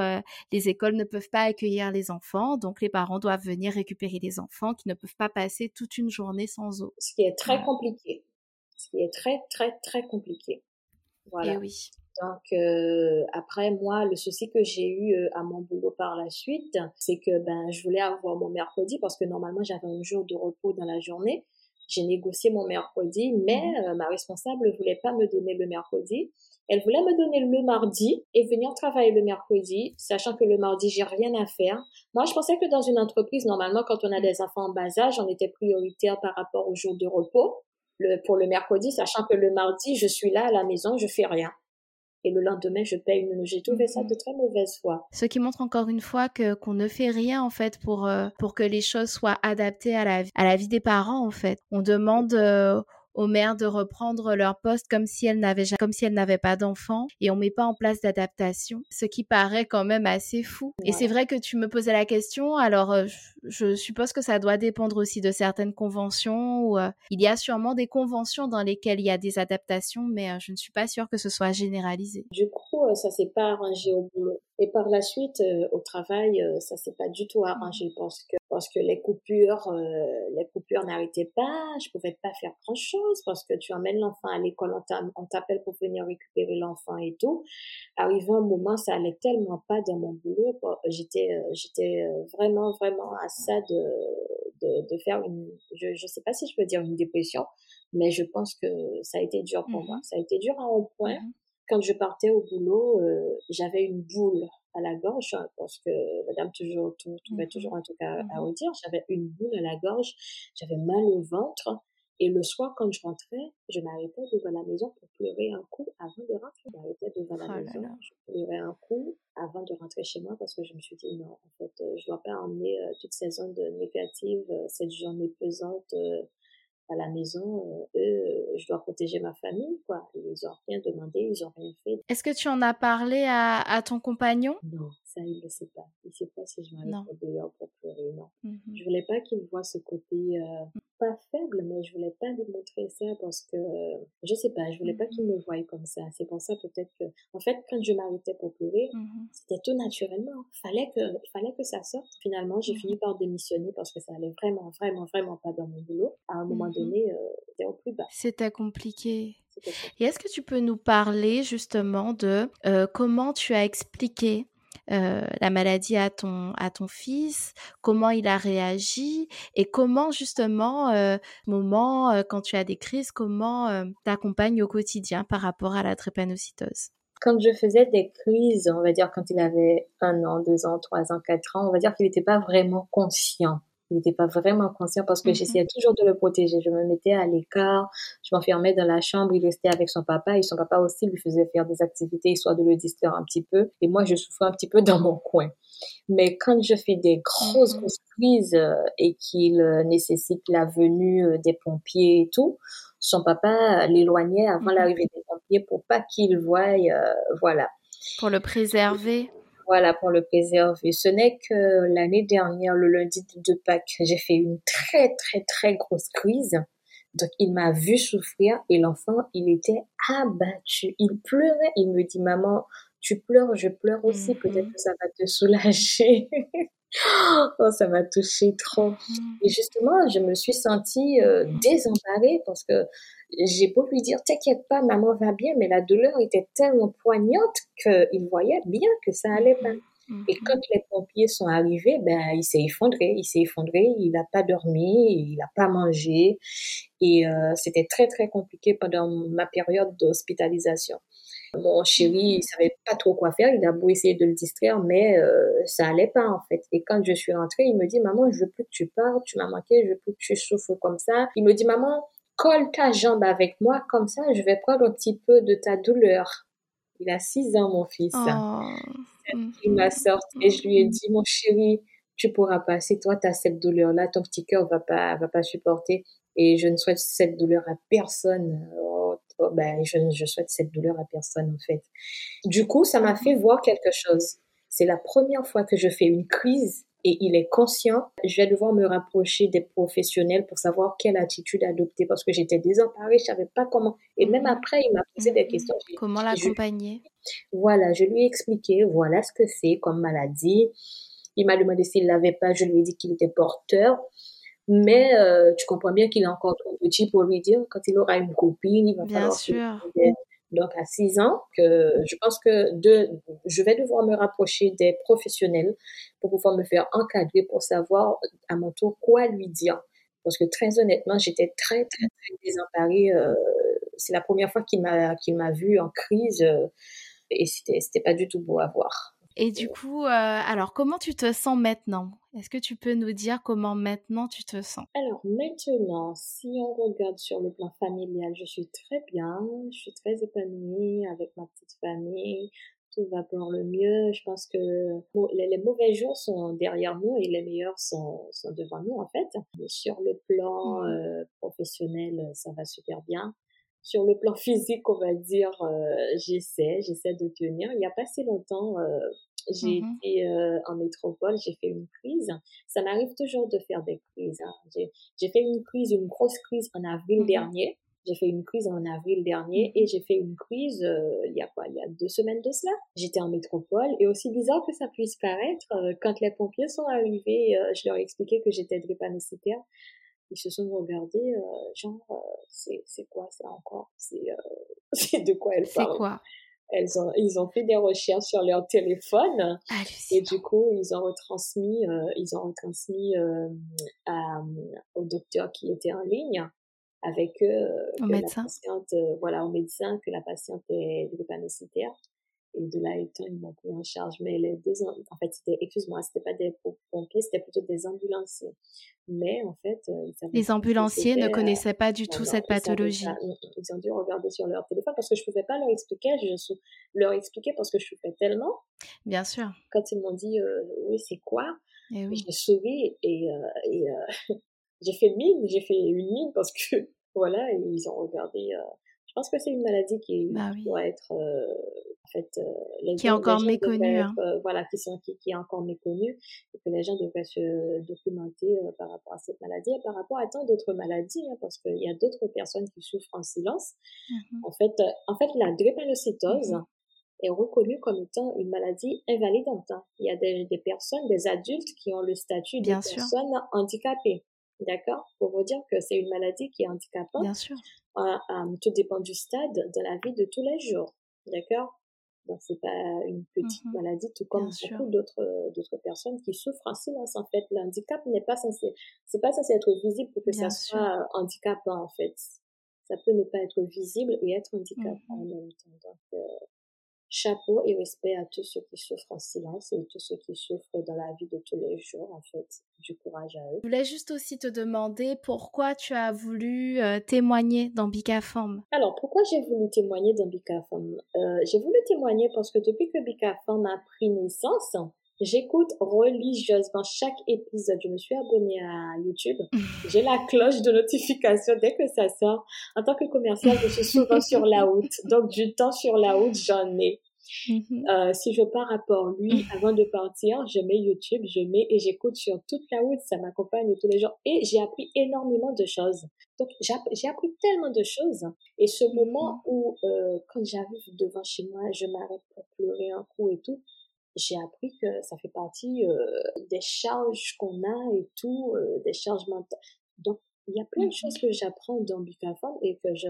les écoles ne peuvent pas accueillir les enfants, donc les parents doivent venir récupérer les enfants qui ne peuvent pas passer toute une journée sans eau. Ce qui est très compliqué qui est très, très, très compliqué. Voilà. Et eh oui. Donc euh, après moi, le souci que j'ai eu euh, à mon boulot par la suite, c'est que ben je voulais avoir mon mercredi parce que normalement j'avais un jour de repos dans la journée. J'ai négocié mon mercredi, mais mhm. euh, ma responsable voulait pas me donner le mercredi. Elle voulait me donner le mardi et venir travailler le mercredi, sachant que le mardi j'ai rien à faire. Moi, je pensais que dans une entreprise, normalement, quand on a des enfants en bas âge, on était prioritaire par rapport au jour de repos le, pour le mercredi, sachant que le mardi, je suis là à la maison, je fais rien. Et le lendemain, je paye une. J'ai trouvé ça de très mauvaise foi. Ce qui montre encore une fois que qu'on ne fait rien en fait pour euh, pour que les choses soient adaptées à la à la vie des parents en fait. On demande euh, aux mères de reprendre leur poste comme si elles n'avaient comme si elles n'avaient pas d'enfants et on met pas en place d'adaptation, ce qui paraît quand même assez fou. Et c'est vrai que tu me posais la question, alors euh, je, suppose que ça doit dépendre aussi de certaines conventions ou euh, il y a sûrement des conventions dans lesquelles il y a des adaptations, mais euh, je ne suis pas sûre que ce soit généralisé. Du coup, ça s'est pas arrangé au boulot. Et par la suite, au travail, ça s'est pas du tout arrangé parce que parce que les coupures, euh, les coupures n'arrêtaient pas, je pouvais pas faire grand chose parce que tu emmènes l'enfant à l'école, on t'appelle pour venir récupérer l'enfant et tout. Arrivé un moment, ça allait tellement pas dans mon boulot, j'étais, euh, j'étais euh, vraiment, vraiment à ça de, de, de faire une, je, je sais pas si je peux dire une dépression, mais je pense que ça a été dur pour moi. Mmh ça a été dur à un point. Mmh quand je partais au boulot, euh, j'avais une boule à la gorge, hein, parce que madame toujours, trouvait mmh toujours un truc à, à redire. J'avais une boule à la gorge, j'avais mal au ventre. Et le soir, quand je rentrais, je m'arrêtais devant la maison pour pleurer un coup avant de rentrer. Je m'arrêtais devant la oh maison, je pleurais un coup avant de rentrer chez moi parce que je me suis dit non, en fait, euh, je dois pas emmener euh, toute ces ondes négatives, cette journée pesante à la maison, euh, eux, je dois protéger ma famille, quoi. Ils ont rien demandé, ils ont rien fait. Est-ce que tu en as parlé à, à ton compagnon? Non, ça, il le sait pas. Il sait pas si je m'arrête dehors pour pleurer, non. Mm Je voulais pas qu'il voit ce côté, euh, pas faible, mais je voulais pas lui montrer ça parce que, je sais pas, je voulais pas qu'il me voie comme ça. C'est pour ça peut-être que, en fait, quand je m'arrêtais pour pleurer, mm-hmm. c'était tout naturellement. Fallait que, fallait que ça sorte. Finalement, j'ai mm-hmm. fini par démissionner parce que ça allait vraiment, vraiment, vraiment pas dans mon boulot. À un moment donné, euh, c'était au plus bas. C'était compliqué. Et est-ce que tu peux nous parler justement de euh, comment tu as expliqué euh, la maladie à ton à ton fils, comment il a réagi et comment justement euh, moment euh, quand tu as des crises, comment t'accompagnes au quotidien par rapport à la drépanocytose? Quand je faisais des crises, on va dire quand il avait un an, deux ans, trois ans, quatre ans, on va dire qu'il n'était pas vraiment conscient il n'était pas vraiment conscient parce que mhm. j'essayais toujours de le protéger. Je me mettais à l'écart, je m'enfermais dans la chambre, il restait avec son papa et son papa aussi lui faisait faire des activités histoire de le distraire un petit peu. Et moi, je souffrais un petit peu dans mon coin. Mais quand je fais des grosses, mhm. grosses crises euh, et qu'il euh, nécessite la venue euh, des pompiers et tout, son papa l'éloignait avant mhm. l'arrivée des pompiers pour pas qu'il voie, voilà. Pour le préserver voilà, pour le préserver. Ce n'est que l'année dernière, le lundi de Pâques, j'ai fait une très, très, très grosse crise. Donc, il m'a vu souffrir et l'enfant, il était abattu. Il pleurait. Il me dit, maman, tu pleures, je pleure aussi. Mhm. Peut-être que ça va te soulager. [LAUGHS] oh, ça m'a touché trop. Mhm. Et justement, je me suis sentie euh, désemparée parce que j'ai beau lui dire, t'inquiète pas, maman va bien, mais la douleur était tellement poignante qu'il voyait bien que ça allait pas. Mm-hmm. Et quand les pompiers sont arrivés, ben, il s'est effondré, il s'est effondré, il n'a pas dormi, il n'a pas mangé. Et euh, c'était très, très compliqué pendant ma période d'hospitalisation. Mon chéri, il savait pas trop quoi faire. Il a beau essayer de le distraire, mais euh, ça allait pas en fait. Et quand je suis rentrée, il me dit maman, je veux plus que tu parles, tu m'as manqué, je veux plus que tu souffres comme ça. Il me dit maman, colle ta jambe avec moi, comme ça je vais prendre un petit peu de ta douleur. Il a six ans, mon fils. Oh. Il m'a sorti et je lui ai dit, mon chéri, tu pourras pas. Si toi, tu as cette douleur-là, ton petit cœur va pas, va pas supporter. Et je ne souhaite cette douleur à personne. Oh, oh, ben, je, je souhaite cette douleur à personne, en fait. Du coup, ça m'a fait voir quelque chose. C'est la première fois que je fais une crise et il est conscient, je vais devoir me rapprocher des professionnels pour savoir quelle attitude adopter parce que j'étais désemparée, je savais pas comment. Et même mhm. après, il m'a posé des mhm. questions. Comment l'accompagner? Voilà, je lui ai expliqué, voilà ce que c'est comme maladie. Il m'a demandé s'il l'avait pas, je lui ai dit qu'il était porteur. Mais euh, tu comprends bien qu'il est encore trop petit pour lui dire quand il aura une copine, il va bien sûr donc à 6 ans, que je pense que de, je vais devoir me rapprocher des professionnels pour pouvoir me faire encadrer pour savoir à mon tour quoi lui dire. Parce que très honnêtement, j'étais très, très, très désemparée. Euh, c'est la première fois qu'il m'a, qu'il m'a vu en crise euh, et c'était, c'était pas du tout beau à voir. Et du coup, euh, alors comment tu te sens maintenant? Est-ce que tu peux nous dire comment maintenant tu te sens? Alors maintenant, si on regarde sur le plan familial, je suis très bien, je suis très épanouie avec ma petite famille, tout va pour le mieux. Je pense que les, mauvais jours sont derrière nous et les meilleurs sont, sont devant nous en fait. sur le plan mmh. euh, professionnel, ça va super bien sur le plan [LAUGHS] physique, on va dire, euh, j'essaie, j'essaie de tenir. Il n'y a pas si longtemps, euh, j'ai mmh été euh, en métropole, j'ai fait une crise. Ça m'arrive toujours de faire des crises. Hein. J'ai fait une crise, une grosse crise en avril mmh dernier. J'ai fait une crise en avril dernier mmh et j'ai fait une crise euh, il y a quoi? Il y a deux semaines de cela. J'étais en métropole et aussi bizarre que ça puisse paraître, euh, quand les pompiers sont arrivés, je leur ai expliqué que j'étais drépanocytaire. Ils se sont regardés, genre, c'est quoi ça encore? C'est [LAUGHS] de quoi elle parle C'est quoi? Elles ont, ils ont fait des recherches sur leur téléphone et du coup ils ont retransmis, euh, ils ont retransmis euh, à, au docteur qui était en ligne avec eux au médecin. patiente, euh, voilà, au médecin que la patiente est drépanocytaire et de là étant, ils m'ont pris en charge. Mais les deux, en fait, c'était, excuse-moi, c'était pas des pompiers, c'était plutôt des ambulanciers. Mais en fait, euh, les ambulanciers ne connaissaient pas du tout cette pathologie. Ils, ont dû regarder sur leur téléphone parce que je pouvais pas leur expliquer. Je leur expliquer parce que je souffrais tellement. Bien sûr. Quand ils m'ont dit, euh, oui, c'est quoi? Et eh oui. J'ai souri et, euh, et [LAUGHS] j'ai fait mine, j'ai fait une mine parce que [LAUGHS] voilà, ils ont regardé. Je pense que c'est une maladie qui bah doit être fait euh, les qui est encore méconnu hein. euh, voilà qui sont qui, qui, est encore méconnu et que les gens devraient se documenter euh, par rapport à cette maladie et par rapport à tant d'autres maladies hein, parce qu'il y a d'autres personnes qui souffrent en silence mmh en fait en fait la drépanocytose mmh est reconnue comme étant une maladie invalidante hein. il y a des, des, personnes des adultes qui ont le statut de personnes handicapées D'accord? Pour vous dire que c'est une maladie qui est handicapante. Bien sûr. Tout dépend du stade de la vie de tous les jours. D'accord? Donc c'est pas une petite mmh maladie, tout comme beaucoup d'autres d'autres personnes qui souffrent en silence. En fait, l'handicap n'est pas censé, c'est pas censé être visible pour que ça soit handicapant en fait. Ça peut ne pas être visible et être handicapant mmh en même temps. Donc, euh, chapeau et respect à tous ceux qui souffrent en silence et tous ceux qui souffrent dans la vie de tous les jours, en fait. Du courage à eux. Je voulais juste aussi te demander pourquoi tu as voulu euh, témoigner dans Bicafam. Alors, pourquoi j'ai voulu témoigner dans Bicafam euh, J'ai voulu témoigner parce que depuis que Bicafam a pris naissance, J'écoute religieusement chaque épisode. Je me suis abonnée à YouTube. [LAUGHS] J'ai la cloche de notification dès que ça sort. En tant que commercial, je suis souvent sur la route. Donc, du temps sur la route, j'en ai. Mhm. Euh, si je pars à Port-Louis, avant de partir, je mets YouTube, je mets et j'écoute sur toute la route. Ça m'accompagne tous les jours. Et j'ai appris énormément de choses. Donc, j'ai appris tellement de choses. Et ce moment mhm. où, euh, quand j'arrive devant chez moi, je m'arrête pour pleurer un coup et tout, j'ai appris que ça fait partie euh, des charges qu'on a et tout, euh, des charges mentales. Donc, il y a plein de choses que j'apprends dans Bicafon et que je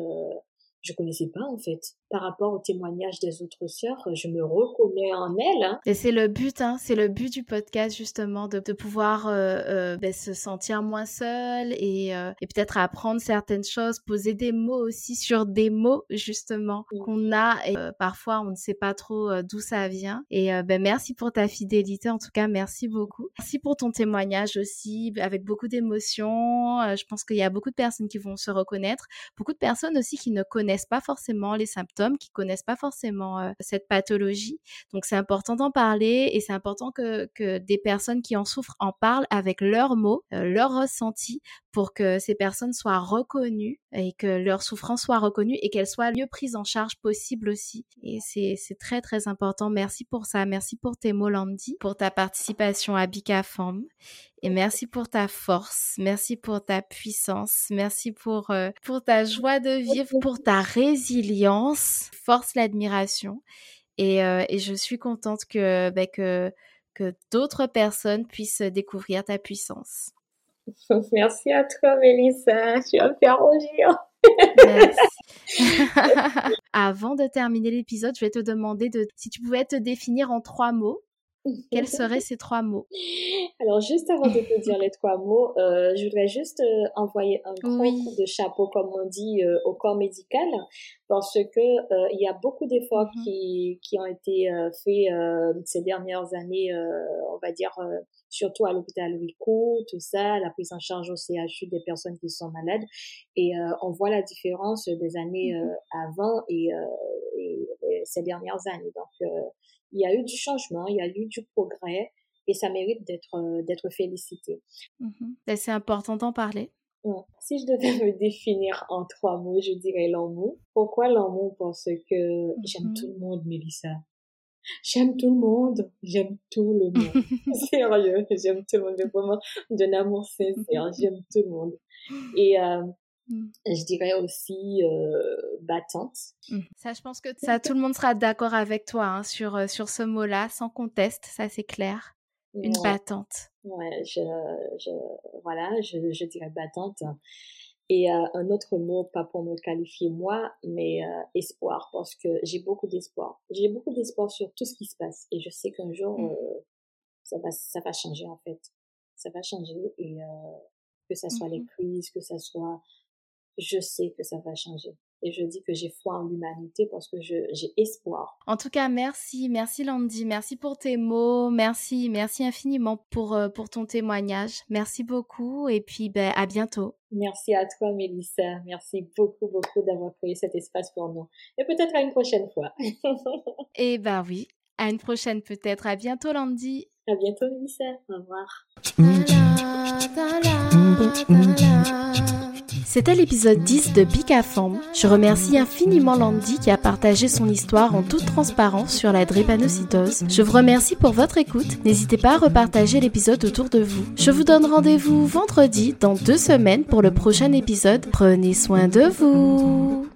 je connaissais pas en fait. Par rapport au témoignage des autres sœurs, je me reconnais en elles. Hein. Et c'est le but, hein, c'est le but du podcast justement de, de pouvoir euh, euh, ben, se sentir moins seul et, euh, et peut-être apprendre certaines choses, poser des mots aussi sur des mots justement mmh. qu'on a et parfois on ne sait pas trop d'où ça vient. Et ben merci pour ta fidélité en tout cas, merci beaucoup. Merci pour ton témoignage aussi avec beaucoup d'émotion. je pense qu'il y a beaucoup de personnes qui vont se reconnaître, beaucoup de personnes aussi qui ne connaissent connaissent pas forcément les symptômes, qui connaissent pas forcément euh, cette pathologie. Donc c'est important d'en parler et c'est important que, que des personnes qui en souffrent en parlent avec leurs mots, euh, leurs ressentis pour que ces personnes soient reconnues et que leur souffrance soit reconnue et qu'elles soient mieux prises en charge possible aussi. Et c'est, très très important. Merci pour ça. Merci pour tes mots, Landy, pour ta participation à Bika Femme. Et merci pour ta force, merci pour ta puissance, merci pour, euh, pour ta joie de vivre, pour ta résilience, force l'admiration. Et, euh, et, je suis contente que, bah, que, que d'autres personnes puissent découvrir ta puissance. [LAUGHS] Merci à toi, Mélissa. Tu vas me faire rougir. [LAUGHS] Avant de terminer l'épisode, je vais te demander de, si tu pouvais te définir en trois mots. Quels seraient ces trois mots? [LAUGHS] Alors, juste avant de te dire les trois mots, euh, je voudrais juste euh, envoyer un grand coup de chapeau, comme on dit, euh, au corps médical, parce que il y a beaucoup d'efforts mm-hmm. qui, qui ont été faits ces dernières années, on va dire, surtout à l'hôpital Rico, tout ça, la prise en charge au CHU des personnes qui sont malades, et on voit la différence des années mm-hmm. avant et, et, et, ces dernières années. Donc, il y a eu du changement, il y a eu du progrès et ça mérite d'être euh, d'être félicité. Mm-hmm. C'est important d'en parler. Si je devais me définir en trois mots, je dirais l'amour. Pourquoi l'amour? Parce que j'aime mm-hmm. tout le monde, Mélissa. J'aime tout le monde. J'aime tout le monde. [LAUGHS] [LAUGHS] Sérieux, j'aime tout le monde. Vraiment d'un amour sincère. [LAUGHS] J'aime tout le monde. Et euh, Mmh. Je dirais aussi euh, battante. Mmh. Ça, je pense que ça, [LAUGHS] tout le monde sera d'accord avec toi hein, sur, euh, sur ce mot-là, sans conteste, ça c'est clair. Une battante. Ouais, je, je, voilà, je, je dirais battante. Et euh, un autre mot, pas pour me qualifier moi, mais euh, espoir, parce que j'ai beaucoup d'espoir. J'ai beaucoup d'espoir sur tout ce qui se passe. Et je sais qu'un jour, mmh. ça, va, ça va changer en fait. Ça va changer et que ça soit les crises, que ça soit je sais que ça va changer. Et je dis que j'ai foi en l'humanité parce que j'ai espoir. En tout cas, merci, merci Landy, merci pour tes mots, merci, merci infiniment pour, euh, pour ton témoignage. Merci beaucoup et puis ben, à bientôt. Merci à toi, Mélissa. Merci beaucoup, beaucoup d'avoir créé cet espace pour nous. Et peut-être à une prochaine fois. eh ben oui, à une prochaine peut-être. À bientôt, Landy. À bientôt, Mélissa. Au revoir. C'était l'épisode 10 de Bicaform. Je remercie infiniment Landy qui a partagé son histoire en toute transparence sur la drépanocytose. Je vous remercie pour votre écoute. N'hésitez pas à repartager l'épisode autour de vous. Je vous donne rendez-vous vendredi dans deux semaines pour le prochain épisode. Prenez soin de vous.